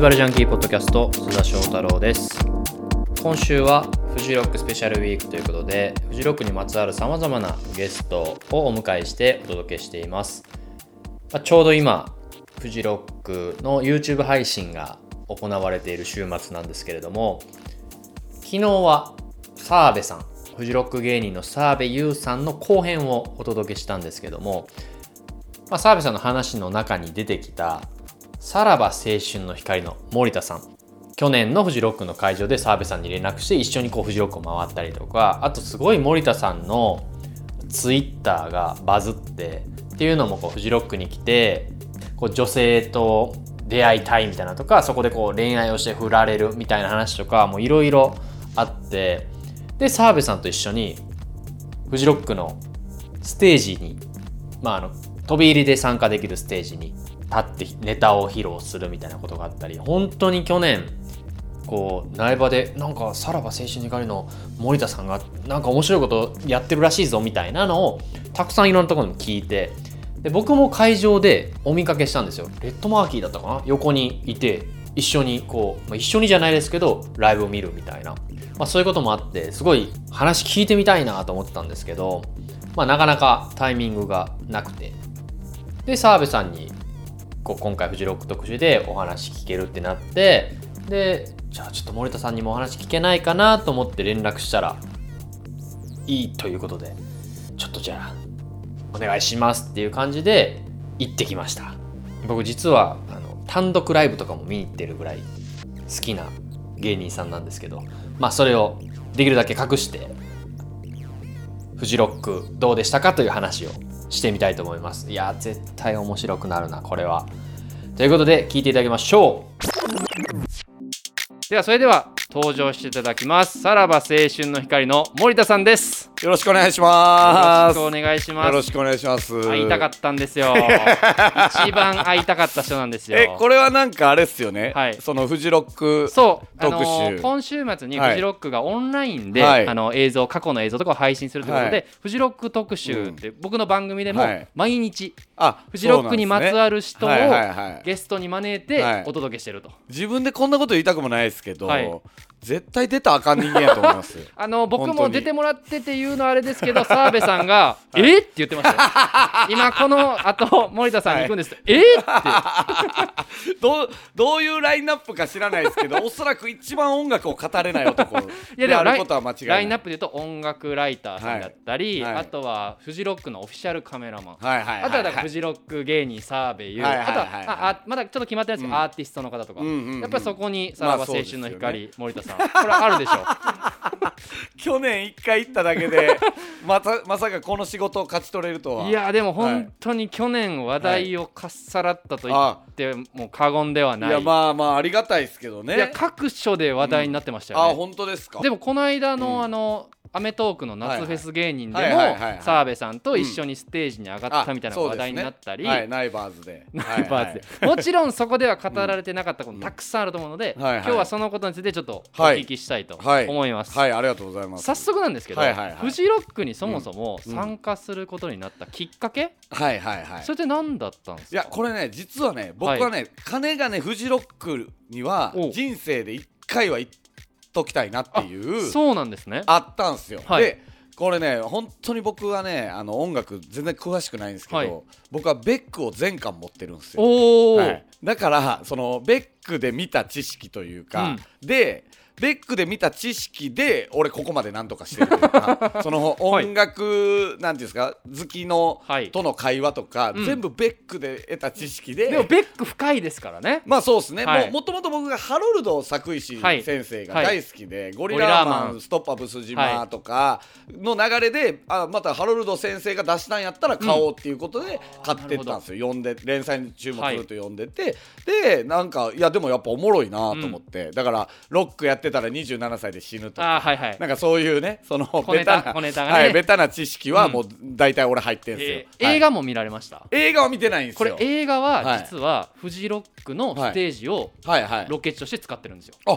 ティバルジャンキーポッドキャスト須田翔太郎です。今週はフジロックスペシャルウィークということでフジロックにまつわるさまざまなゲストをお迎えしてお届けしています、まあちょうど今フジロックの YouTube 配信が行われている週末なんですけれども昨日は澤部さんフジロック芸人の澤部優さんの後編をお届けしたんですけども、まあ、澤部さんの話の中に出てきたさらば青春の光の森田さん。去年のフジロックの会場で澤部さんに連絡して一緒にこうフジロックを回ったりとか。あとすごい森田さんのツイッターがバズってっていうのもこうフジロックに来てこう女性と出会いたいみたいなとかそこでこう恋愛をして振られるみたいな話とかもういろいろあって。で澤部さんと一緒にフジロックのステージに、まあ、あの飛び入りで参加できるステージに立ってネタを披露するみたいなことがあったり本当に去年こう苗場でなんかさらば青春の光の森田さんがなんか面白いことやってるらしいぞみたいなのをたくさんいろんなところに聞いてで僕も会場でお見かけしたんですよ。レッドマーキーだったかな？横にいて一緒にこう、まあ、一緒にじゃないですけどライブを見るみたいな、まあ、そういうこともあってすごい話聞いてみたいなと思ってたんですけど、まあ、なかなかタイミングがなくて。で澤部さんにこう今回フジロック特集でお話聞けるってなってでじゃあちょっと森田さんにもお話聞けないかなと思って連絡したらいいということでちょっとじゃあお願いしますっていう感じで行ってきました。僕実はあの単独ライブとかも見に行ってるぐらい好きな芸人さんなんですけどまあそれをできるだけ隠してフジロックどうでしたかという話をしてみたいと思います。いや絶対面白くなるなこれは。ということで聞いていただきましょう。ではそれでは登場していただきます。さらば青春の光の森田さんです。よろしくお願いしよます。ろしくお願いします。よろしくお願いします。会いたかったんですよ。一番会いたかった人なんですよ。え、これはなんかあれっすよね。はい。そのフジロック。そう、あのー今週末にはい。フジロックがオンラインで、はい。あの映像過去の映像とかを配信するということで、はい。フジロック特集って、僕の番組でもはい。毎日、あ、フジロックにまつわる人をゲストに招いてはい。お届けしてると、自分でこんなこと言いたくもないですけど、はい絶対出たらあかん人間やと思います。あの僕も出てもらってて言うのはあれですけど澤部さんが「えっ?」って言ってましたよ。今このあと森田さんに行くんです、えっ?」って。どうどういうラインナップか知らないですけど、おそらく一番音楽を語れない男。いやでもライであることは間違いない。ラインナップで言うと音楽ライターさんだったり、はい。はい。あとはフジロックのオフィシャルカメラマン。はいはいはいはい。あとはフジロック芸人澤部優、はいはいはいあとはああまだちょっと決まってないですけど、うん。アーティストの方とか、うんうんうんやっぱりそこにさらば青春のまあ光、森田さんこれはあるでしょ。去年一回行っただけで、またまさかこの仕事を勝ち取れるとは。いやでも本当に去年話題をかっさらったと言あっても過言ではない。いやまあまあありがたいですけどね。いや各所で話題になってましたよあね、本当ですか。でもこの間の、うん。あのアメトークの夏フェス芸人ではいはいはいはいはい。も澤部さんと一緒にステージに上がったみたいなあ話題になったり、そうですねはい、ナイバーズで。ナイバーズで、もちろんそこでは語られてなかったことたくさんあると思うので、はいはい。今日はそのことについてちょっとおはい聞きしたいとはい。思います、はい、ありがとうございます。早速なんですけど、はいはいはい。フジロックにそもそもうん参加することになったきっかけ、はいはいはい。それって何だったんですか？いや、これね、実はね、僕はね、金がね、フジロックにはお人生で一回は行っときたいなっていう、そうなんですね。あったんすよ。はい。で、これね、本当に僕はね、あの音楽全然詳しくないんですけど、はい。僕はベックを全巻持ってるんですよ。はい、だからそのベックで見た知識というか、でベックで見た知識で俺ここまでなんとかしてるというか その音楽、なんていうんですか好きの、はい。との会話とか、うん。全部ベックで得た知識ででもベック深いですからね。まあそうですね、はい。ももともと僕がハロルド作石はい。先生がはい。大好きで、ゴリゴリラーマン。ストップアブス島とかの流れで、あまたハロルド先生が出したんやったら買おうっていうことで買ってったんですよ、読んで連載に注目すると読んでて、でなんかいやでもやっぱおもろいなと思って、だからロックやってたら27歳で死ぬとか。あーはいはい。なんかそういうねその小ネタベタな小ネタがね。はい、ベタな知識はうん。もう大体俺入ってんすよ、映画も見られました。映画は見てないんですこよれ映画ははい。実はフジロックのステージをはいはい。ロケ地として使ってるんですよ、あ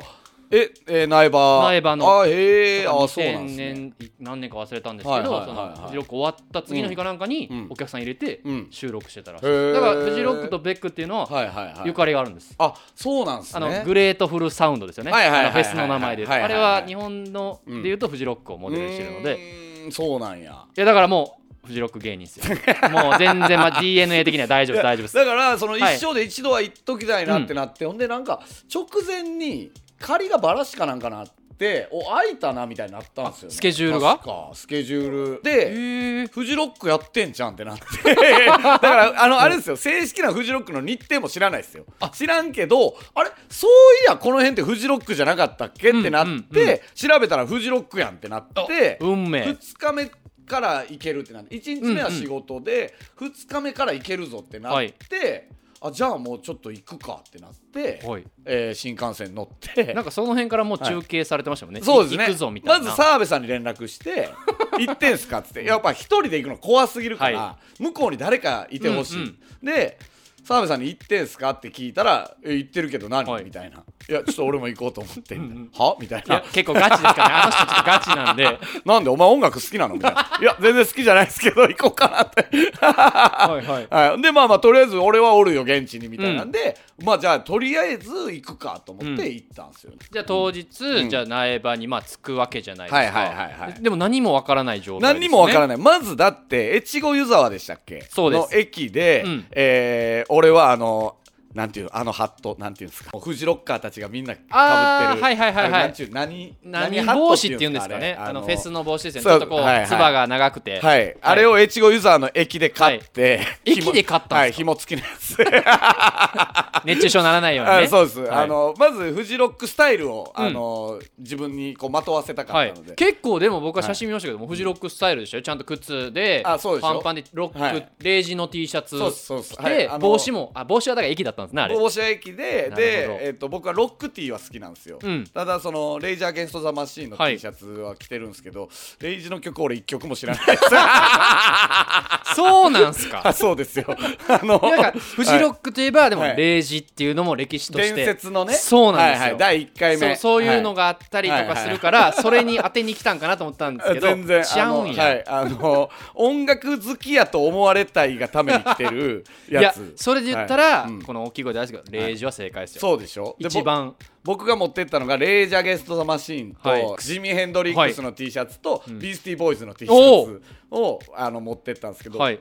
ええー苗場。苗場の。あへえあそうなん2000ですね。年何年か忘れたんですけど、はいはいはいはい。そのフジロック終わった次の日かなんかにうん。お客さん入れてうん。収録してたらしい、だからフジロックとベックっていうのははいはいはいゆかりがあるんです、あそうなんですあねのグレートフルサウンドですよね、はいはいフェスの名前で、はいはいはいあれは日本のうんでいうとフジロックをモデルにしてるので、そうなんや。いやだからもうフジロック芸人ですよ。もう全然、まあ、DNA 的には大丈夫大丈夫です。だからその一はい。生で一度は行っときたいなってなって、ほんでなんか直前に仮がバラシかなんかなってお空いたなみたいになったんですよ、ね、あスケジュールが？確かスケジュール。へでーフジロックやってんじゃんってなって。だからあのあれですよ。正式なフジロックの日程も知らないですよ。知らんけどあれそういやこの辺ってフジロックじゃなかったっけってなって、うんうん。うん調べたらフジロックやんってなって運命。2日目から行けるってなって1日目は仕事で、2日目から行けるぞってなって、あじゃあもうちょっと行くかってなって、はい。えー新幹線乗って。なんかその辺からもう中継されてましたもんね、そうですね。行くぞみたいな。まず澤部さんに連絡して「行ってんすか?」っつって。やっぱ一人で行くの怖すぎるから、は向こうに誰かいてほしい、うん。で澤部さんに「行ってんすか?」って聞いたら「え行ってるけど何？はい。みたいな「いやちょっと俺も行こうと思って」みたいなうん。は？みたいな。結構ガチですからね。あの人ちょっとガチなんで。なんでお前音楽好きなの？みたいな「いや全然好きじゃないですけど行こうかな」って。はいはい。はい、でまあまあとりあえず俺はおるよ現地にみたいなんで、まあじゃあとりあえず行くかと思って行ったんですよ、ね。じゃあ当日、ん。じゃあ苗場にまあ着くわけじゃないですか、はいはいはいはい。ででも何もわからない状態ね、何にもわからないない。まずだって越後湯沢でしたっけ？そうです。の駅で、うん。えー俺はあのなんていうあのハットなんていうんですか。フジロッカーたちがみんなかぶってる。はいはいはいはい。何何帽子っていうんですかね。あのフェスのの帽子ですよね。ちょっとこう、はいはい。つばが長くて。はい、あれを越後湯沢の駅で買って、い。紐駅で買ったんはいですか？紐付きのやつ。熱中症にならないようにね。あそうです、はい。あのまずフジロックスタイルを、うん。あの自分にこうまとわせたかはいったので、、結構でも僕は写真見ましたけども、フジロックスタイルでしたよ。ちゃんと靴であそうでしょ？パンパンでロック、はい。レイジの T シャツ着て帽子もあ帽子はだから駅だったんですねあれ。駅でで、えっと僕はロックティーは好きなんですよ、うん。ただそのレイジャー・ゲンスト・ザ・マシーンのはい。T シャツは着てるんですけど、レイジの曲俺一曲も知らないです。そうなんすか？あ そうですよ。あのなんかフジロックといえば、でもはい。レイジっていうのも歴史として。伝説のね。そうなんですよ、はいはい、第1回目。そうそういうのが、があったりとかするから、それに当てに来たんかなと思ったんですけど全然ちゃうんや、あのはい。あの音楽好きやと思われたいがために来てるいややつそれで言ったら、はい。うん。この大きい声でですけどレイジは正解ですよ、そうでしょ？で一番僕が持ってったのがレイジャーゲスト・ザ・マシーンと、はい。ジミー・ヘンドリックスの T シャツと、ん。ビースティーボーイズの T シャツをあの持ってったんですけど、はい。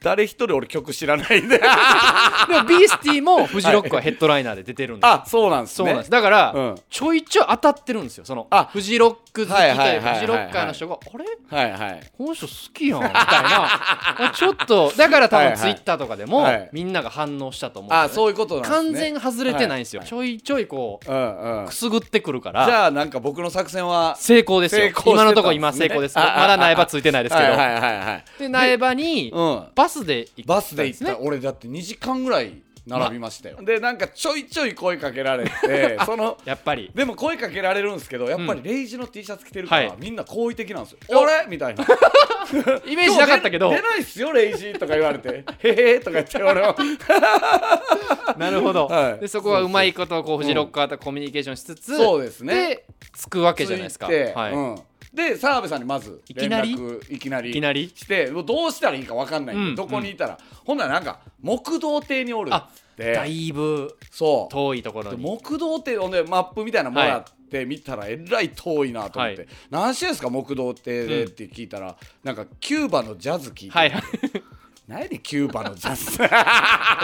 誰一人俺曲知らないんで。でもビースティもフジロックはヘッドライナーで出てるんです。よあそうなんですね。そうなんです。だから、うん。ちょいちょい当たってるんですよ。そのあフジロック好きとはいはいはいはいはい。フジロッカーの人があれ？はいはい。この人好きやんみたいな。あ ちょっとだから多はいはい。分ツイッターとかでも、はい。みんなが反応したと思うあそういうことなんですね。完全外れてないんですよ、はい。ちょいちょいこううんうん。くすぐってくるからじゃあなんか僕の作戦は成功ですよ。ね今のところ今成功ですああまだ苗場ついてないですけど、はいはいはいはい。で苗場にうん。バスで行バスで行った。ね俺だって2時間ぐらい並びましたよ、でなんかちょいちょい声かけられて そのやっぱり。でも声かけられるんですけどやっぱりレイジの T シャツ着てるから、はい。みんな好意的なんですよ「あれ?」みたいな。イメージなかったけど。出出ないっすよレイジとか言われて「へへ」とか言って俺は。なるほど、はい。でそこはうまいことこうフジロッカーとコミュニケーションしつつ、そうですね。で着くわけじゃないですか、はい。うん、で澤部さんにまずいきなり？連絡いきなりいきなり？してどうしたらいいか分かんないんで、うんどこにいたら、ほんならなんか木道亭におるって。だいぶそう。遠いところでに木道亭をねマップみたいなのもらって見たらえらい遠いなと思って、はい。何してんすか木道亭でって聞いたら、なんかキューバのジャズ聞いて、はいはい何やねんキューバのジャズ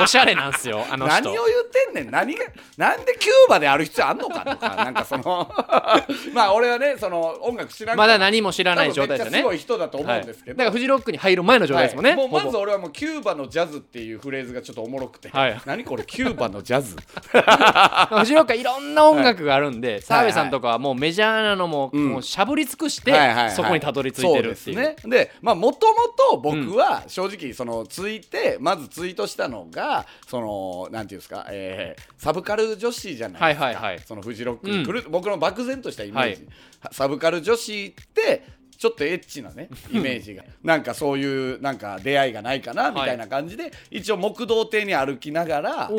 おしゃれなんすよあの人。何を言ってんねん。何がなんでキューバである必要あんのかとかなんかその。まあ俺はねその音楽知らんまだ何も知らない状態ですよね。多分めっちゃすごい人だと思うんですけど、はい。だからフジロックに入る前の状態ですもんね、はい。もうまず俺はもうキューバのジャズっていうフレーズがちょっとおもろくて、はい。何これキューバのジャズ。フジロックはいろんな音楽があるんで澤部さんとかはもうメジャーなのも,、うん。もうしゃぶり尽くして、はいはいはい。そこにたどり着いてるっていう。そうですね。でまあもともと僕は正直そのツイーてまずツイートしたのがそのなんていうんですか、えーサブカル女子じゃないですか、はいはいはい。そのフジロックに来る、僕の漠然としたイメージ、はい。サブカル女子ってちょっとエッチなねイメージが。なんかそういうなんか出会いがないかなみたいな感じで、一応木道亭に歩きながら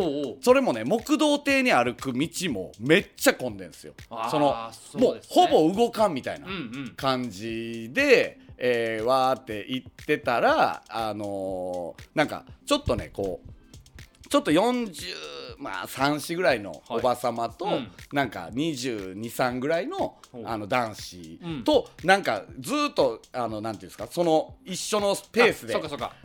それもね木道亭に歩く道もめっちゃ混んでんですよ。そのそうもうほぼ動かんみたいなうんうん。感じで、えーわーって行ってたらあのーなんかちょっとねこうちょっと40まあ34ぐらいのおばさまと、はいうん。なんか223ぐらいのあの男子うん。と、なんかずーっとあのなんていうんですかその一緒のペースで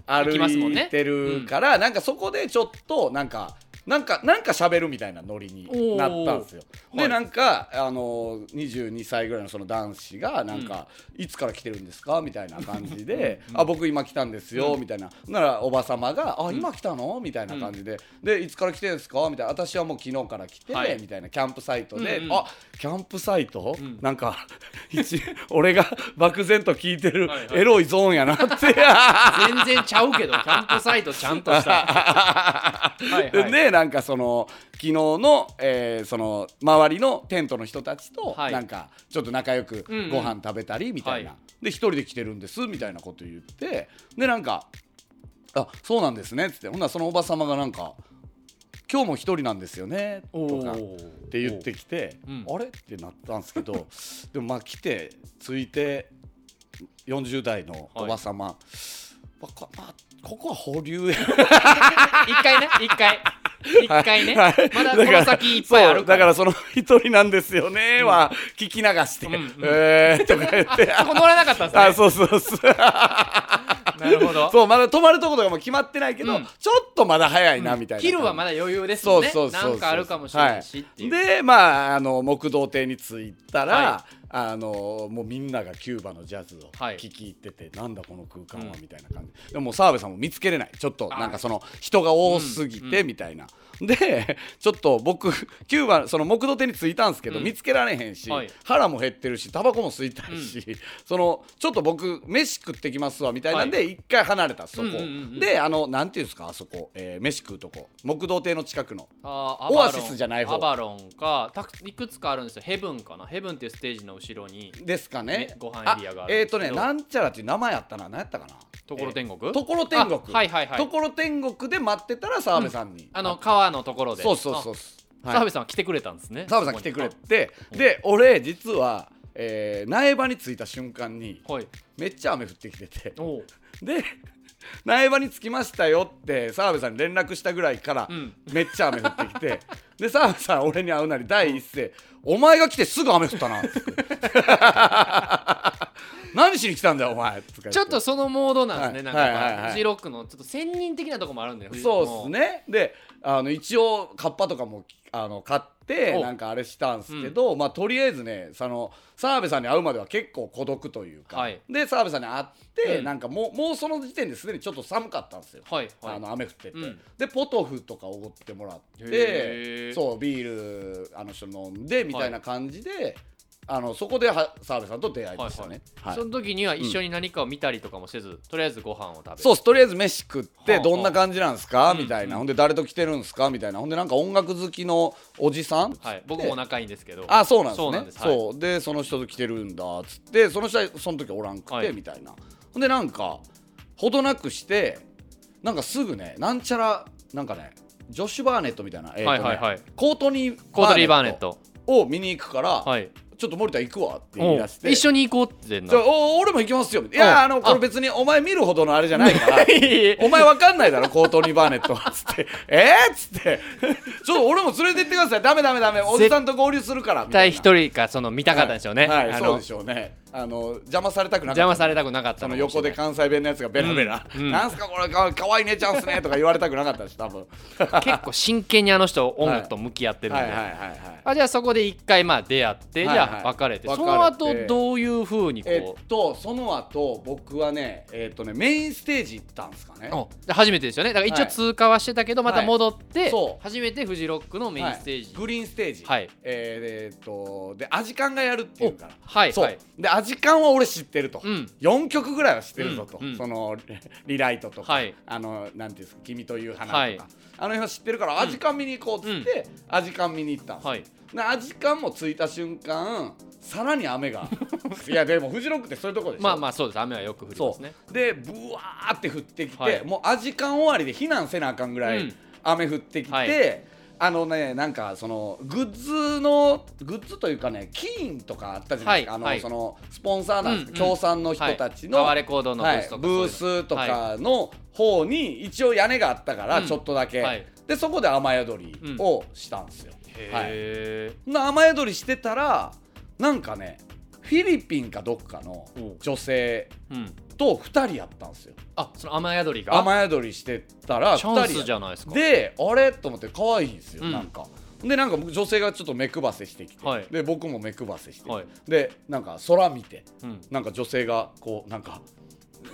歩いてるから、なんかそこでちょっとなんかなんかなんか喋るみたいなノリになったんですよ。おーはい。でなんかあの22歳ぐらいのその男子がなんか、いつから来てるんですか？みたいな感じで「あ僕今来たんですよ」みたいな。ならおばさまが「あ今来たの?」みたいな感じで「でいつから来てるんですか?」みたいな「私はもう昨日から来て」はい。みたいな。キャンプサイトで「うんうん。あキャンプサイト、ん。なんか一俺が漠然と聞いてるエロいゾーンやなって。全然ちゃうけどキャンプサイトちゃんとした。はいはい。でなんかその昨日の,、えーその周りのテントの人たちと、はい。なんかちょっと仲良くうんうん。ご飯食べたりみたいな、はい。で一人で来てるんですみたいなこと言って。でなんか「あそうなんですね」っつって。ほんならそのおばさまがなんか「今日も一人なんですよね」とか。って言ってきて、うん。あれ？ってなったんですけど でもまあ来てついて40代のおばさま、まあこまあここは保留や。一回ね一回。一回ね、はい。まだこの先いっぱいあるだからその一人なんですよねは聞き流して、うんうん。えーとか言って。そこ乗れなかったんですね。あそうそうそうなるほど。そうまだ泊まるとことかも決まってないけど、うん。ちょっとまだ早いなみたいな、昼はまだ余裕ですもんね。そうそうそうそう。なんかあるかもしれないしっていう、でまああの木道亭に着いたら、はあのもうみんながキューバのジャズをはい。聴き入ってて、なんだこの空間はうんみたいな感じ、でも澤部さんも見つけれない。ちょっとなんかその人が多すぎてみたいな、で ちょっと僕キューバその木道亭に着いたんですけど、うん。見つけられへんし、はい。腹も減ってるしタバコも吸いたいし、そのちょっと僕飯食ってきますわみたいなんで一回離れたそこ、うんうんうんうんであのなんていうんですかあそこ、えー飯食うとこ。木道亭の近くの。オアシスじゃない方。アバロンかたくいくつかあるんですよ。ヘブンかな。ヘブンっていうステージの後ろにですかね。ねご飯エリアがあるんえっ、ですけど。とねなんちゃらっていう名前あったな？何やったかな？ところ天国、ところ天国。あはいはいはい。ところ天国で待ってたら澤部さんに、あの川のところで。そうそうそうあ澤部さんは来てくれたんですね。澤部さん来てくれてで俺実は、えー苗場に着いた瞬間にあはい。めっちゃ雨降ってきてて。で苗場に着きましたよって澤部さんに連絡したぐらいから、うん。めっちゃ雨降ってきて。で澤部さん俺に会うなり第一声「お前が来てすぐ雨降ったな」って。何しに来たんだよお前」ちょっとそのモードなんですね、はい。なんかはいフジロックのちょっと仙人的なとこもあるんだよそうですね。であの一応カッパとかもあの買ってお。なんかあれしたんですけど、まあとりあえずねその澤部さんに会うまでは結構孤独というか、はい。で澤部さんに会って、うん。なんかもうもうその時点ですでにちょっと寒かったんですよ、はいはい。あの雨降ってて、うん。でポトフとかおごってもらってそうビールあの人飲んでみたいな感じで、あのそこでは澤部さんと出会いましたね、はいその時には一緒に何かを見たりとかもせず、とりあえずご飯を食べる。そうとりあえず飯食ってはあどんな感じなんすか、うんみたいな。ほんで誰と来てるんすか？みたいな。ほんでなんか音楽好きのおじさん？はい。僕も仲いいんですけど。あそうなんですね。そうなんです。はい。そう。でその人と来てるんだ。っつってその人はその時おらんくて、はい。みたいな。ほんでなんかほどなくしてなんかすぐねなんちゃらなんかねジョシュ・バーネットみたいな、えーとねはいはいはい。コートニー・コートリー・バーネット。を見に行くから、はいちょっと森田行くわって言い出して。一緒に行こうってなお俺も行きますよ。いやあのこれ別にお前見るほどのあれじゃないから。お前わかんないだろコートニー・バーネットは。つって。えー、っつって。ちょっと俺も連れて行ってください。ダメダメダメ。おじさんと合流するから。み絶対一人かその見たかったんでしょうね、はい、あの。そうでしょうねあの邪魔されたくなかった。邪魔されたくなかったその横で関西弁のやつがベラベラ、うんうん。なんすかこれかかわいい姉ちゃんっすねとか言われたくなかったし多分。結構真剣にあの人音楽と向き合ってるんで、はい。はいはいはいあじゃあそこで一回まあ出会って、はいはいじゃあ別れて。その後どういうふうにこう、えっとその後僕はねえっとねメインステージ行ったんですかね。初めてですよね。だから一応はい。通過はしてたけど、また戻って、そう。初めてフジロックのメインステージ、はい。グリーンステージ、はい。えーえーっとでアジカンがやるっていうから。はい、そう、はい、でアジジカンは俺知ってると、うん。4曲ぐらいは知ってるぞと、うんうん。そのリライトとか、はい。あのなんていうんですか君という花とか、はい。あの辺は知ってるから、アジカン見に行こうっつって、アジカン見に行ったんですよ、はい。でアジカンも着いた瞬間さらに雨が。いやでもフジロックってそういうとこでしょ。まあまあそうです。雨はよく降りますね。でブワーって降ってきて、はい。もうアジカン終わりで避難せなあかんぐらいうん。雨降ってきて、はいあのねなんかそのグッズのグッズというかねキーンとかあったじゃないですか、はいはい。あのそのスポンサーなんですけど、うんうん。協賛の人たちの、はい。タワーレコードのブースとかの方に一応屋根があったからうん。ちょっとだけ、はい。でそこで雨宿りをしたんですよ、はい。へな雨宿りしてたらなんかねフィリピンかどっかのお女性えうんと2人やったんですよ。あその雨宿りが？雨宿りしてたらチャン2人スじゃないですか。であれ？と思って可愛いんですよ、うん。なんか。でなんか女性がちょっと目配せしてきて、はい。で僕も目配せして、はい。でなんか空見てうん。なんか女性がこうなんか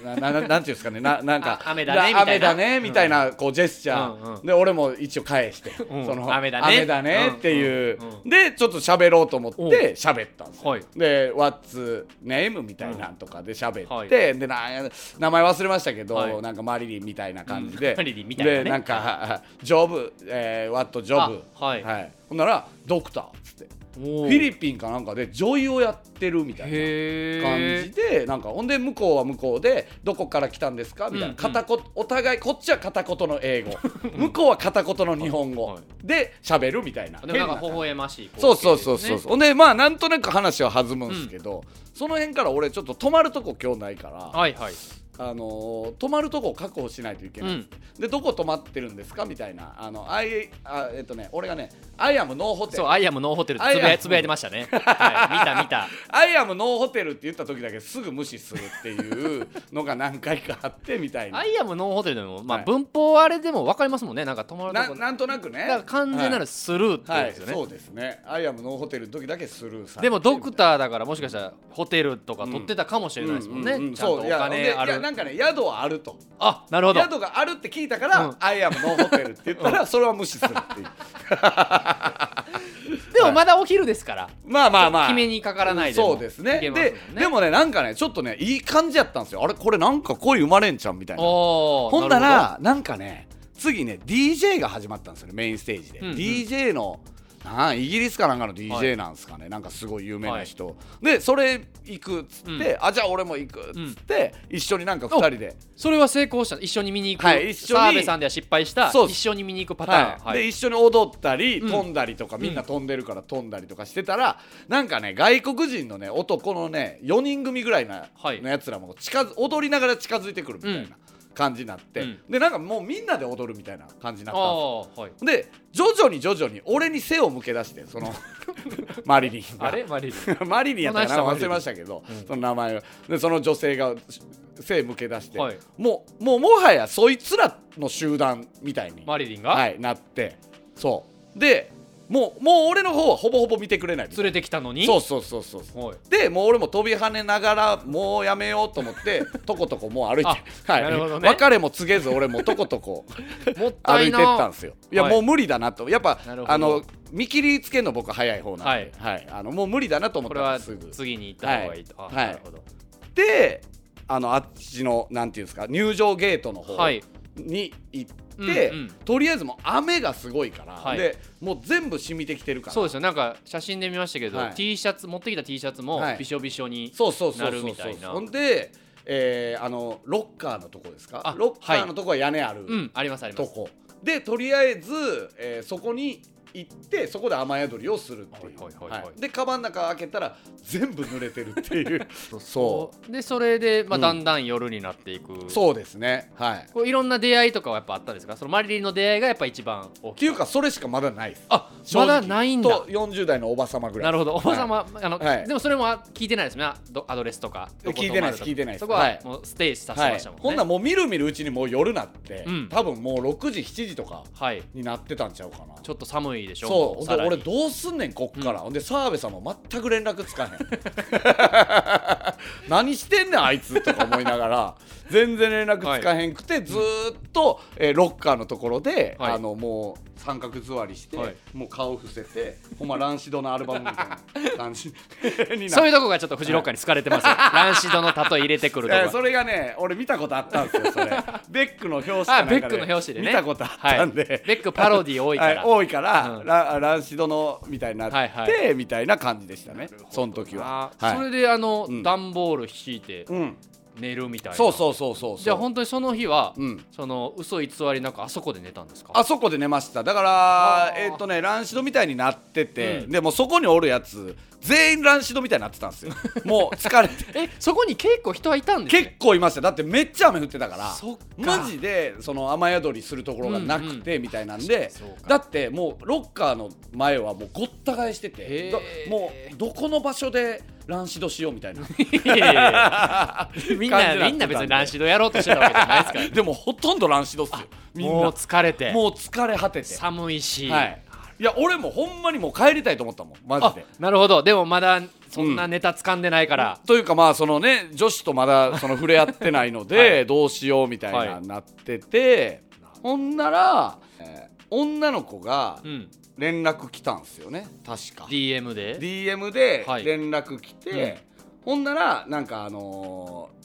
なな ななんていうんですかね。ななんかあ雨だねみたいな。雨だねみたいなこうジェスチャー、うんうん。で俺も一応返して、うん。その雨だね。雨だねっていう、うん。うん。うんでちょっと喋ろうと思っおて喋ったんですよ、はい。で「What's name?」みたいなんとかで喋って、はい。でな名前忘れましたけど、はい。なんかマリリンみたいな感じで、うん。マリリンみたいなね。でなんか「ジョブ、えー、What job?」あはい。ほんなら「ドクター」っつってフフィリピンかなんかで女優をやってるみたいな。へ感えじでなんかほんで向こうは向こうでどこから来たんですか？みたいな、片言お互いこっちは片言の英語。向こうは片言の日本語、はい。で喋るみたいな。でもなんか微笑ましいそうそうそうそう、ほんでまあなんとなく話は弾むんですけど、その辺から俺ちょっと泊まるとこ今日ないから、はいはいあのー泊まるとこを確保しないといけない、でどこ泊まってるんですかみたいな。あのあいあえっとね俺がね「I am no hotel」そう I am no hotel ってつぶやつぶやいてましたね。はい。見た見た。 I am no hotel って言った時だけすぐ無視するっていうのが何回かあってみたいな。 I am no hotel でもまあはい。文法あれでも分かりますもんね。なんか泊まるとこ。ななんとなくね。だから完全なるスルーってはい、ことですよね、そうですね。 I am no hotel の時だけスルーさでもドクターだからもしかしたらホテルとか取ってたかもしれないですもんね、うううちゃんとお金あるなんかね宿はあると。あなるほど。宿があるって聞いたから、うん。アイアムノーホテルって言ったら、それは無視するっていう。でもまだお昼ですから、まあまあまあ。決めにかからないでもそうですね。いけますもね。でもねなんかねちょっとねいい感じやったんですよ。あれこれなんか恋生まれんちゃんみたいな。ほんなるらなんかね次ね DJ が始まったんですよねメインステージで、うんうん。DJ のなんイギリスかなんかのは DJ いなんですかね、なんかすごい有名な人、でそれ行くっつって、あじゃあ俺も行くっつって、一緒になんか2人で。それは成功した。一緒に見に行く、はい一緒に。澤部さんでは失敗した。一緒に見に行くパターン、はい。で一緒に踊ったりうん。飛んだりとか、みんな飛んでるから飛んだりとかしてたらなんかね外国人のね男のね4人組ぐらいな、はい。のやつらも近づ踊りながら近づいてくるみたいな感じになって、うん。でなんかもうみんなで踊るみたいな感じになったんですはい。で徐々に徐々に俺に背を向け出してその マリリンが。あれ？マリリン。マリリンやったかな？忘れましたけど、うん。その名前を。でその女性が背向け出して、はい。もうもうもはやそいつらの集団みたいに、マリリンが、はい、なって。そう。でもうもう俺の方はほぼほぼ見てくれない連れてきたのに？そうそうそうそうはい。でもう俺も飛び跳ねながらもうやめようと思って とことこもう歩いて、あはい、なるほどね。別れも告げず俺もとことこ 歩いてったんですよ。いや、はい。もう無理だなと。やっぱあの見切りつけるの僕早い方なんで、ははい。あのもう無理だなと思ったらすぐ。次に行った方がいいと、あはい。なるほど。であのあっちのなんていうんですか入場ゲートの方はい。に行って、うんうん。とりあえずもう雨がすごいから、はい。でもう全部染みてきてるから。そうですよ。なんか写真で見ましたけど、はい。T シャツ持ってきた T シャツもはい。びしょびしょに、そうそうそうなるみたいな。ほんで、えーあのロッカーのとこですか？あロッカーのとこは屋根あるうんありますあります。とこ、でとりあえず、えーそこに行ってそこで雨宿りをするっていう、はいはいはいはい。はい。でカバンの中開けたら全部濡れてるっていう。そうでそれで、まあ、うん。だんだん夜になっていく、そうですね。はい。こういろんな出会いとかはやっぱあったんですか？そのマリリンの出会いがやっぱ一番大きい。っていうかそれしかまだない。ですあまだないんだ。と40代のおば様ぐらい。なるほど。おば様、あの、はい。でもそれも聞いてないですね。どアドレスとか。聞いてないです聞いてないです。そこははい。もうステージさせましたもんね。ほんならもうみるみるうちにもう夜なって、うん。多分もう6時7時とかはい。になってたんちゃうかな。ちょっと寒いでしょそう。俺どうすんねんこっから、ほんで澤部さんも全く連絡つかへん 何してんねんあいつとか思いながら 全然連絡つかへんくて、ずーっと、えーロッカーのところで、はい。あのもう三角座りして、はい。もう顔伏せてほんまランシドのアルバムみたいな感じ。に な そういうとこがちょっとフジロッカーに好かれてます。よランシドの例え入れてくるとそれがね俺見たことあったんですよそれ。ベックの表紙ベックの表紙でね。見たことあったんで、はい。ベックパロディ多いから。はい多いから、うん。ラランシドのみたいになって、はいはい。みたいな感じでしたねその時は。それであの、うん。段ボール引いてうん、寝るみたいな。そうそうそうそうそう。じゃあ本当にその日は、うん。その嘘偽りなくあそこで寝たんですか？あそこで寝ました。だからえっ、とねランシドみたいになってて、うん。でもそこにおるやつ全員ランシドみたいになってたんですよ。もう疲れて。えそこに結構人はいたんですね。結構いました。だってめっちゃ雨降ってたから。そっか。マジでその雨宿りするところがなくてみたいなんで、そうか。だってもうロッカーの前はもうごった返しててもうどこの場所でランシドしようみたいな。みんなみんな別にランシドやろうとしてたわけじゃないですからでもほとんどランシドっすよ。みんもうな疲れて。もう疲れ果てて。寒いし、はいいや俺もほんまにもう帰りたいと思ったもん。マジあでなるほど。でもまだそんなネタ掴んでないから、というかまあそのね女子とまだ その触れ合ってないので、はい。どうしようみたいな、はいなっててほんなら、えー女の子がうん、連絡来たんですよね。確か。DM で？DM ではい。連絡来て、ほんならなんかあのー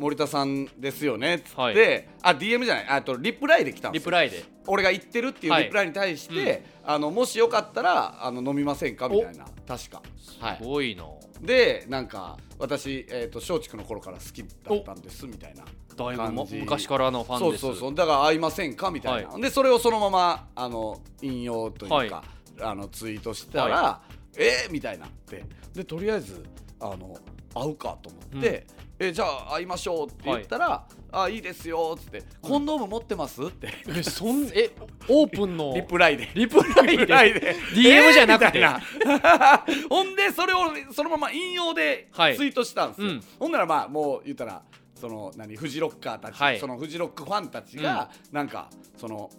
森田さんですよねっつって、はい。あ DM じゃない。あとリプライで来たんですよ。リプライで俺が言ってるっていうはい。リプライに対して、あのもしよかったらあの飲みませんかみたいな確か。はいすごいな、でなんか私、えー、と松竹の頃から好きだったんですみたいなだいぶも感じ。昔からのファンです。そうそうそう。だから会いませんかみたいな、はでそれをそのままあの引用というか、はい。あのツイートしたら、はえー、みたいになって。でとりあえずあの会うかと思って、えじゃあ会いましょうって言ったら「あいいですよ」っつって「コンドーム持ってます?」って。えそん えオープンの？リプライで。リプライで？DM じゃなくて？えーほんでそれをそのまま引用ではい。ツイートしたんですよ、うん。ほんならまあもう言ったらその何？フジロッカーたち、はい。そのフジロックファンたちが、なんかその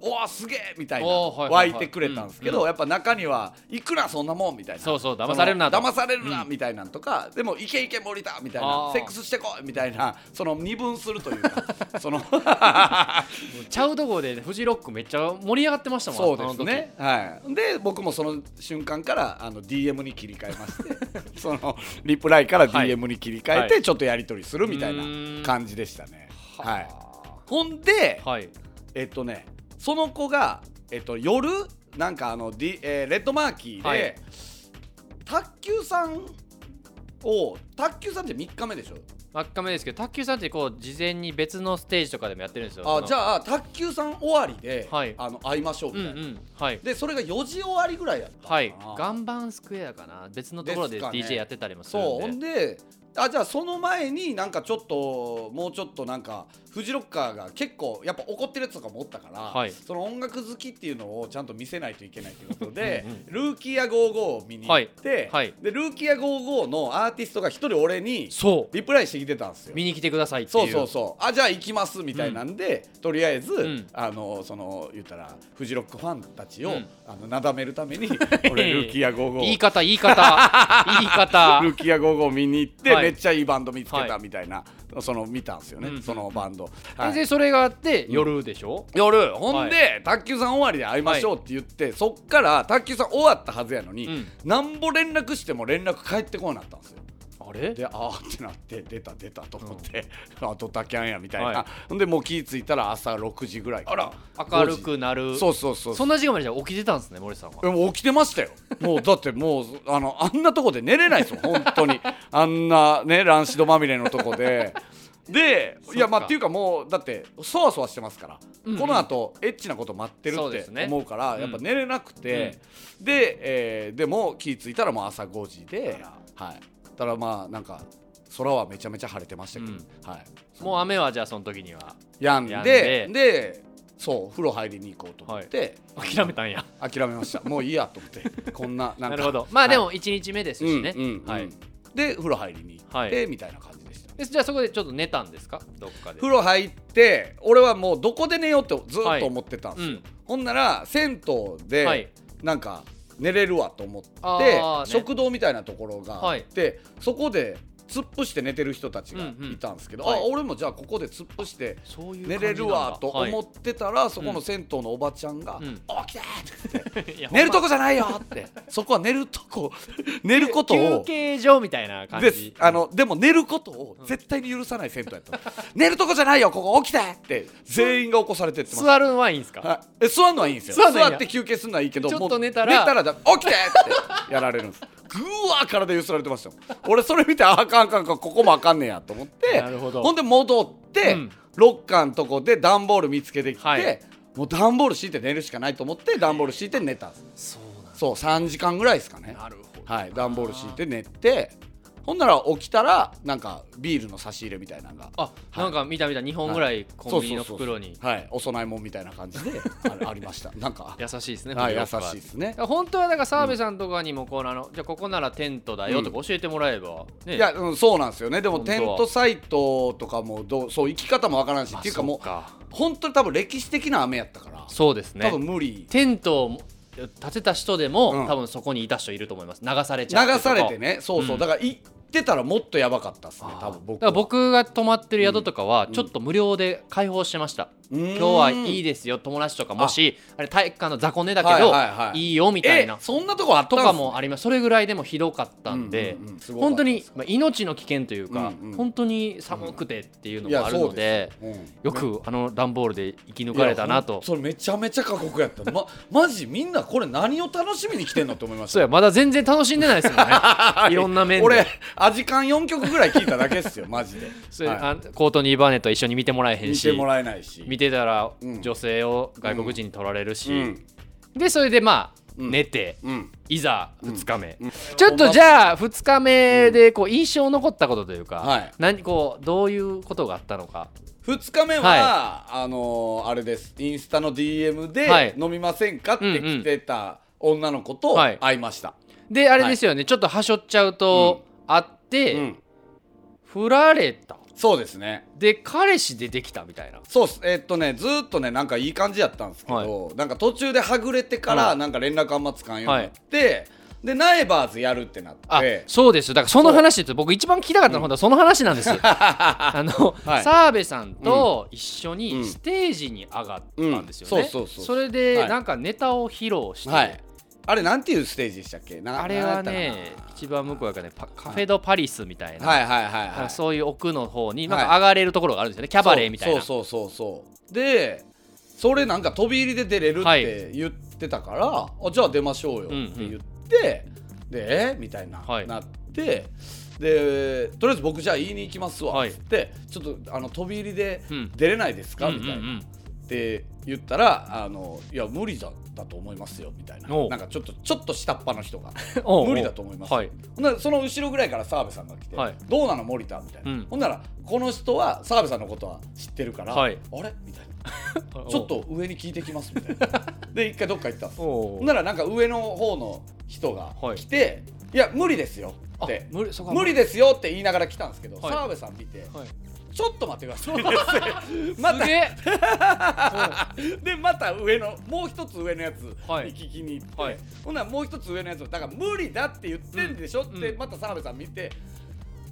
おわすげえみたいな湧いてくれたんですけど、うん。やっぱ中にはいくらそんなもんみたいな。そうそう騙されるな騙されるなうんみたいなんとか、でもいけいけ森田みたいなセックスしてこいみたいなその二分するというかその ちゃうとこでフジロックめっちゃ盛り上がってましたもんそうですね。はい。で僕もその瞬間からあの DM に切り替えまして そのリプライからはい。DM に切り替えはい。てちょっとやり取りするみたいうな感じでしたね。ははい。ほんではい。えっとねその子がえっと夜なんかあの、D えーレッドマーキーで、はい。卓球さんを卓球さんって3日目でしょ？真っ赤目ですけど卓球さんってこう事前に別のステージとかでもやってるんですよ。あじあゃあ卓球さん終わりで、はい。あの会いましょうみうんたいな、うんはい。でそれが4時終わりぐらいやったはい。ガンバンスクエアかな。別のところで DJ やってたりもするんで。そう。ほんであじゃあその前になんかちょっともうちょっとなんかフジロッカーが結構やっぱ怒ってるやつとかもおったから、はい。その音楽好きっていうのをちゃんと見せないといけないということでうんルーキーア55を見に行って、はい。はい。でルーキーア55のアーティストが一人俺にそう。リプライしてきてたんですよ。見に来てくださいっていそううそうそう。あじゃあ行きますみたいなんで、とりあえず、ん。あのその言ったらフジロックファンたちを、うん。あのなだめるために 俺ルーキーア55言い方言い方言い方。ルキア55見に行って、はいめっちゃいいバンド見つけはい。たみたいな、その見たんですよね、うん。そのバンド、はい。でそれがあって夜でしょ？夜。ほんで、卓球さん終わりで会いましょうって言って、そっから卓球さん終わったはずやのに、うん。なんぼ連絡しても連絡返ってこなかったんですよあれ？であーってなって出た出たと思って、あドタキャンやみたいな、はい。ほんでもう気ぃ付いたら朝6時ぐらいかあらら明るくなる。そうそうそうそんな時間までじゃあ起きてたんですね森さんは。起きてましたよ。もうだってもうあのあんなとこで寝れないですよ 本当に。あんなねランシドまみれのとこで。でいやまあそっていうかもうだってそわそわしてますから、うんうん。このあとエッチなこと待ってるって思うからうん。やっぱ寝れなくて、で、えーでも気ぃ付いたらもう朝5時ではいただまあなんか空はめちゃめちゃ晴れてましたけど、うん。はい。もう雨はじゃあその時にはやんでで。でそう風呂入りに行こうと思って、諦めたんや。諦めました。もういいやと思って。こんななんか。なるほど。まあはい。でも1日目ですしね。うんうんうん。はい。で風呂入りに行って、はい。みたいな感じでした。でじゃあそこでちょっと寝たんですか？どっかで。風呂入って俺はもうどこで寝ようってずっと思ってたんですよ、うん。ほんなら銭湯で、はい。なんか寝れるわと思って、食堂みたいなところがあって、そこで突っ伏して寝てる人たちがいたんですけど、うんうんはい。あ俺もじゃあここで突っ伏して寝れるわと思っってたら、そこの銭湯のおばちゃんが「うん。起きて!」って。寝るとこじゃないよって。そこは寝るとこ寝ること休を憩所みたいな感でじあのでも寝ることを絶対に許さない銭湯やったの、寝るとこじゃないよここ起きてって。全員が起こされてってます。座るのはいいんですか？はい、え座るのはいいんですよ。座って休憩するのはいいけどちょっと寝たら。寝たらだ起きてってやられるんですぐわー体揺すられてましたよ。俺それ見てああかんあかんあかんここもあかんねやと思ってなるほど。ほんで戻って、うん。ロッカーのとこで段ボール見つけてきて、はい。もう段ボール敷いて寝るしかないと思って段ボール敷いて寝た。んですそうなんそう3時間ぐらいですかね。なるほど。はい段ボール敷いて寝てほんなら起きたらなんかビールの差し入れみたいなのが。あ、はいなんか見た見た。2本ぐらいコンビニの袋に。はい。お供え物みたいな感じであ ありました。なんか。優しいですねはい優しいですね。本当はだから澤部さんとかにもこうあの、じゃあここならテントだよとか教えてもらえば、ね。いや、うん、そうなんですよね。でもテントサイトとかもどうそう生き方もわからんしあっていうかもう本当に多分歴史的な雨やったから、そうですね。多分無理。テントを建てた人でも、うん。多分そこにいた人いると思います。流されちゃって流されてね。そうそう、うん。だから行ってたらもっとやばかったっすね多分僕僕が泊まってる宿とかはん。ちょっと無料で開放してました、今今日はいいですよ。友達とかもしあ。れ体育館の雑魚寝だけど、はいいはいはい。いよみたいなえそんなとこあったとかもありますそれぐらいでもひどかったんで、うんうんうん。本当に、まあ、命の危険というか、うんうん。本当に寒くてっていうのもあるので、そうですよ。くあの段ボールで生き抜かれたなと。それめちゃめちゃ過酷やった。まマジみんなこれ何を楽しみに来てんのって思いました。そうやまだ全然楽しんでないですもんね。いろんな面で。俺アジカン4曲ぐらい聞いただけっすよマジで。それ、はい。あコートニー・バーネット一緒に見てもらえへんし。て見もらえないし見てたらうん。女性を外国人に取られるし、うん。でそれでまあ、うん。寝てうん。いざ2日目、うん。ちょっとじゃあ2日目でこう印象残ったことというか、はい。何こうどういうことがあったのか。2日目は、はあのーあれです。インスタの DM で、はい。飲みませんかって来てた女の子とはい。会いました、であれですよね、ちょっとはしょっちゃうと、あって、うん。振られたそうですね。で彼氏出てきたみたいな。そうっす。えっとねずーっとねなんかいい感じやったんですけど、なんか途中ではぐれてから、はい。なんか連絡あんまつかんようになって、でナイバーズやるってなって。あそうです。よだからその話って僕一番聞きたかったのはその話なんですよ。あの、はい。澤部さんと一緒うん。にステージに上がったんですよね、うん。そうそうそうれではい。なんかネタを披露して、はいあれなんていうステージでしたっけ？なあれはね一番向こうがねパカフェ・ド・パリスみたいな、なはいはいはいはい。そういう奥の方にはい。なんか上がれるところがあるんですよね、キャバレーみたいな。そうそうそう。そうでそれなんか飛び入りで出れるっはい。て言ってたから、あじゃあ出ましょうよって言って、でえ？みたいな、はい。なってでとりあえず僕じゃあ言いに行きますわはい。っつって、ちょっとあの飛び入りでうん。出れないですか、うんみたいな、うんうんって言ったらあのいや無理だだと思いますよみたいな。なんかちょっとちょっと下っ端の人が無理だと思います。はい。ほんならその後ろぐらいから澤部さんが来て「はい。どうなの森田」みたいな、うん。ほんならこの人は澤部さんのことは知ってるから「はい。あれ?」みたいな 「ちょっと上に聞いてきます」みたいな。で一回どっか行ったんです。ほんならなんか上の方の人がはい。来て「い、や無理ですよ」あって。無理そ「こは無理ですよ」って言いながら来たんですけどはい。澤部さん見てはい「ちょっと待ってください」また。すげえ。でまた上のもう一つ上のやつにはい。聞きに行って、はい。ほんならもう一つ上のやつだから無理だって言ってんでしょ、うんってうん。また澤部さん見て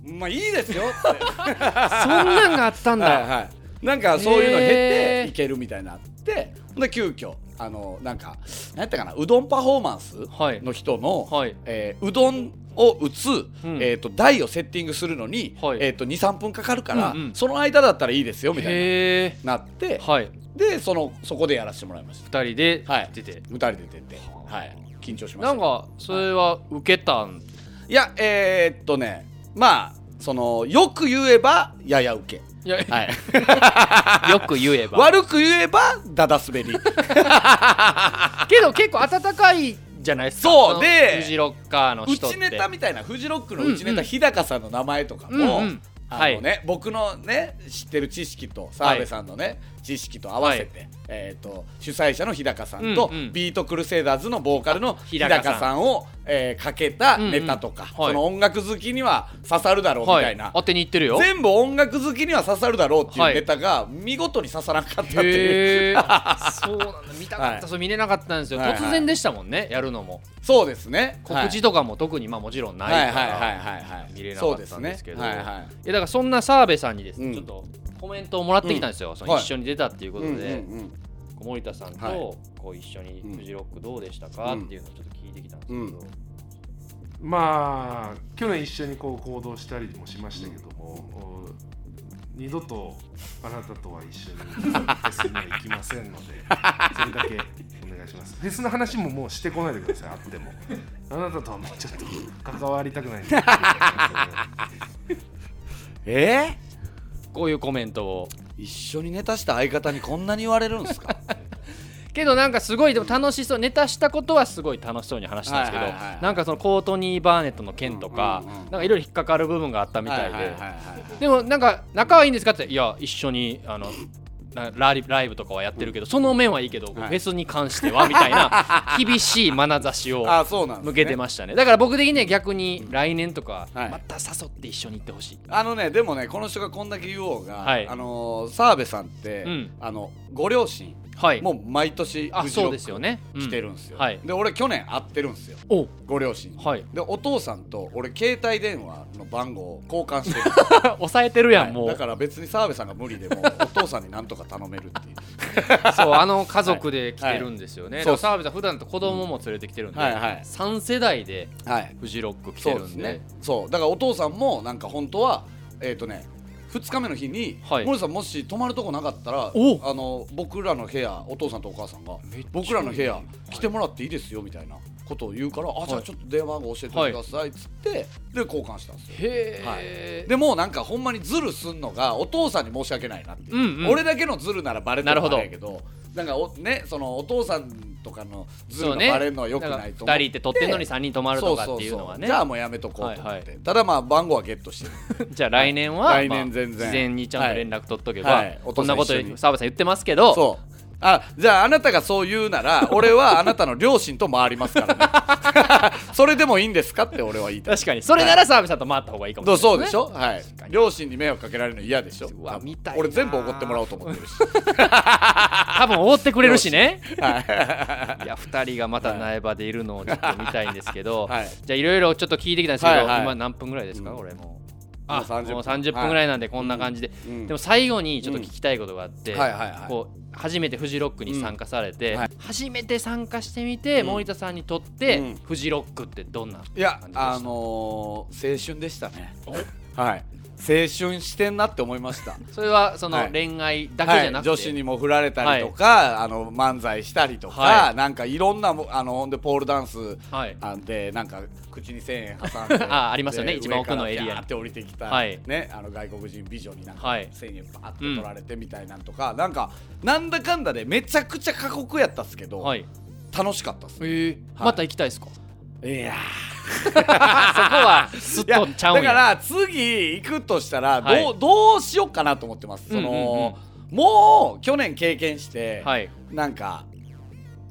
まあいいですよ。って。そんなんがあったんだ、はいはい。なんかそういうの経ていけるみたいになってで急遽あのなんか何やったかなうどんパフォーマンスはい。の人の、はい。えーうどんを打つ、ん。えー、と台をセッティングするのに、はい。えー、と23分かかるから、うんうんその間だったらいいですよみたいな。なってはい。でそのそこでやらせてもらいました。二人ではい。出て、2人で出て、はい、緊張しました。なんかそれは受けたん、い。やえー、っとねまあそのよく言えばやや受いやけ、はい、よく言えば。悪く言えばだだ滑り。けど結構温かいじゃないですか。のそうでフジロッカーのう人って。ちネタみたいなフジロックのうちネタ、うん。うん日高さんの名前とかも、うんうんあのね僕のね知ってる知識と澤部さんのね、知識と合わせて、えー、と主催者の日高さんと、うんうん。ビートクルセイダーズのボーカルの日日高さんを、えーかけたネタとか、うんうんはい。その音楽好きには刺さるだろうみたいな、はい、当てにいってるよ。全部音楽好きには刺さるだろうってはい。いうネタが見事に刺さらなかったっていう、そうなんだ。見たかった、はい。それ見れなかったんですよ、はいはい突然でしたもんねやるのも。そうですね。告知とかも特にまあもちろんないから、はいはいはいはいはい。見れなかったんですけど。そうですね。はいはい。いやだからそんな澤部さんにですね、うん。ちょっとコメントをもらってきたんですよ、そのはい一緒に出たっていうことで、うんうんうん。森田さんとはい。こう一緒にうんフジロックどうでしたか、うん。っていうのをちょっと聞いてきたんですけど、うん。まあ去年一緒にこう行動したりもしましたけども、お二度とあなたとは一緒にフェスには行きませんので それだけお願いします。フェスの話ももうしてこないでくださいあっても。あなたとはもうちょっと関わりたくないんで。え？こういうコメントを。ー、一緒にネタした相方にこんなに言われるんですか？けどなんかすごいでも楽しそうネタしたことはすごい楽しそうに話したんですけど、はいはいはいはい。なんかそのコートニー・バーネットの件とか、うんうんうん。なんかいろいろ引っかかる部分があったみたいで、はいはいはいはいでもなんか仲はいいんですかっていや一緒にあのなライブライブとかはやってるけど、その面はいいけど、はい。フェスに関してはみたいな 厳しい眼差しを向けてましたね。だから僕的には逆に来年とかはい。また誘って一緒に行ってほしい、あのねでもねこの人がこんだけ言おうが、はい。あのー澤部さんって、うん。あのご両親はい。もう毎年あそうフジロックですよね、うん。来てるんですよ、はい。で俺去年会ってるんですよ。お。ご両親はい。でお父さんと俺携帯電話の番号を交換してる抑 えてるやん、もう。はいだから別に澤部さんが無理でも お父さんになんとか頼めるっていう。そうあの家族で来てるんですよね、澤部さん普段と子供も連れてきてるんで、はいはい。3世代ではい。フジロック来てるんで。ですね。そう。だからお父さんもなんか本当はえっ、とね2日目の日に、はい。森さんもし泊まるとこなかったらお。あの僕らの部屋お父さんとお母さんが僕らの部屋いい来てもらっていいですよみたいなことを言うから、あじゃあちょっと電話番号教えてくださいっつって、で交換したんですよ。へえ、でもなんかほんまにズルすんのがお父さんに申し訳ないなっていう、うんうん。俺だけのズルならバレてるなるほどんやけど。なんかおねそのお父さんとかのズルがバレるのはよくないと思2って人って取ってんのに3人泊まるとかっていうのはね。じゃあもうやめとこうと思って、ただまあ番号はゲットしてる。じゃあ来年は、来年全然。まあ事前にちゃんと連絡取っとけば、こんなこと澤部さん言ってますけどそうあじゃああなたがそう言うなら 俺はあなたの両親と回りますからね。それでもいいんですかって俺は言いたい。確かに。それなら澤部さんと回った方がいいかもしれない。そうでしょ、はい。両親に迷惑かけられるの嫌でしょ？うわ見たいな。俺全部おごってもらおうと思ってるし。多分おごってくれるしね。はい。いや2人がまた苗場でいるのをちょっと見たいんですけど、はい。じゃあいろいろちょっと聞いてきたんですけど、はいはい。今何分ぐらいですか、うん。俺もあ30もう30分ぐらいなんでこんな感じで、うんでも最後にちょっと聞きたいことがあって、はいはいはい。こう初めてフジロックに参加されて、うん。はい。初めて参加してみて、うん。森田さんにとって、うん。フジロックってどんないや感じでした？あのー青春でしたね。はい。青春してんなって思いました。それはそのはい。恋愛だけじゃなくて、はい、女子にも振られたりとか、あの漫才したりとか、はい。なんかいろんなもあのほんでポールダンスはい。あんでなんか口に1000円挟んで あありますよね。で一番奥のエリア。って降りてきた、はい。ね、あの外国人美女になんかはい。1000円バーって取られてみたいなんとか、なんかなんだかんだでめちゃくちゃ過酷やったっすけど、はい。楽しかったっすえーはい。また行きたいですか？いやそこはすっとちゃうんや。だから次行くとしたらどう,、はい。どうしようかなと思ってます。その、うんうん。もう去年経験して、はい。なんか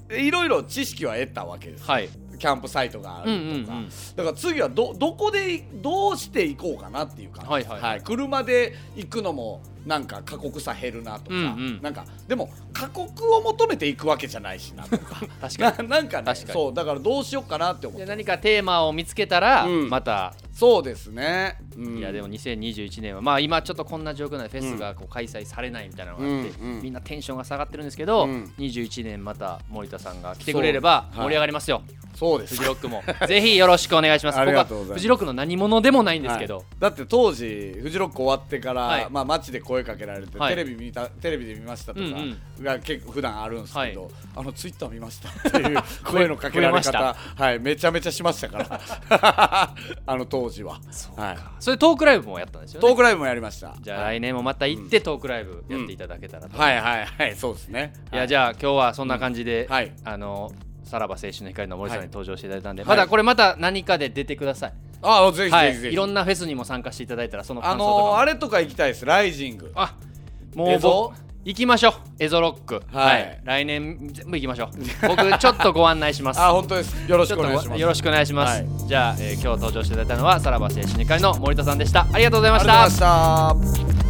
いろいろ知識は得たわけです、はいキャンプサイトがあるとか、うんうんうん。だから次はどどこでどうして行こうかなっていう感じ。はいはいはい。車で行くのもなんか過酷さ減るなとか、うんうん。なんかでも過酷を求めていくわけじゃないしなとか。確かに。な なんかね確かに。そうだからどうしようかなって思って。で何かテーマを見つけたら、うん。また。そうですね、うん。いやでも2021年はまあ今ちょっとこんな状況でフェスがこう開催されないみたいなのがあって、うん。うん。みんなテンションが下がってるんですけど、うん。21年また森田さんが来てくれれば盛り上がりますよ、そうです。フジロックも。ぜひよろしくお願いします。ありがとうございます。フジロックの何者でもないんですけど、はいだって当時フジロック終わってから、はい。まあ街で声かけられて、はい。テレビ見たテレビで見ましたとかうんが結構普段あるんですけど、はい。あのツイッター見ましたっていう 声のかけられ増えま方はい。めちゃめちゃしましたから。あの当時は。はい。それトークライブもやったんですよね。トークライブもやりました。じゃあ来年もまた行ってトークライブやっていただけたらと、はいはいはい。そうですね。いやじゃあ今日はそんな感じで、はい。あのさらば青春の光の森さんに登場していただいたんで、はい。まだこれまた何かで出てください、あぜひはぜひぜひ、い、いろんなフェスにも参加していただいたらそのあ感想とかも。のー、あれとか行きたいです。ライジング。あもう行きましょう。エゾロック。はい。来年全部行きましょう。僕 ちょっとご案内します。あ本当です。よろしくお願いします。よろしくお願いします、はい。じゃあ、えー今日登場していただいたのはさらば青春2回の森田さんでした。ありがとうございまありしたがとうございました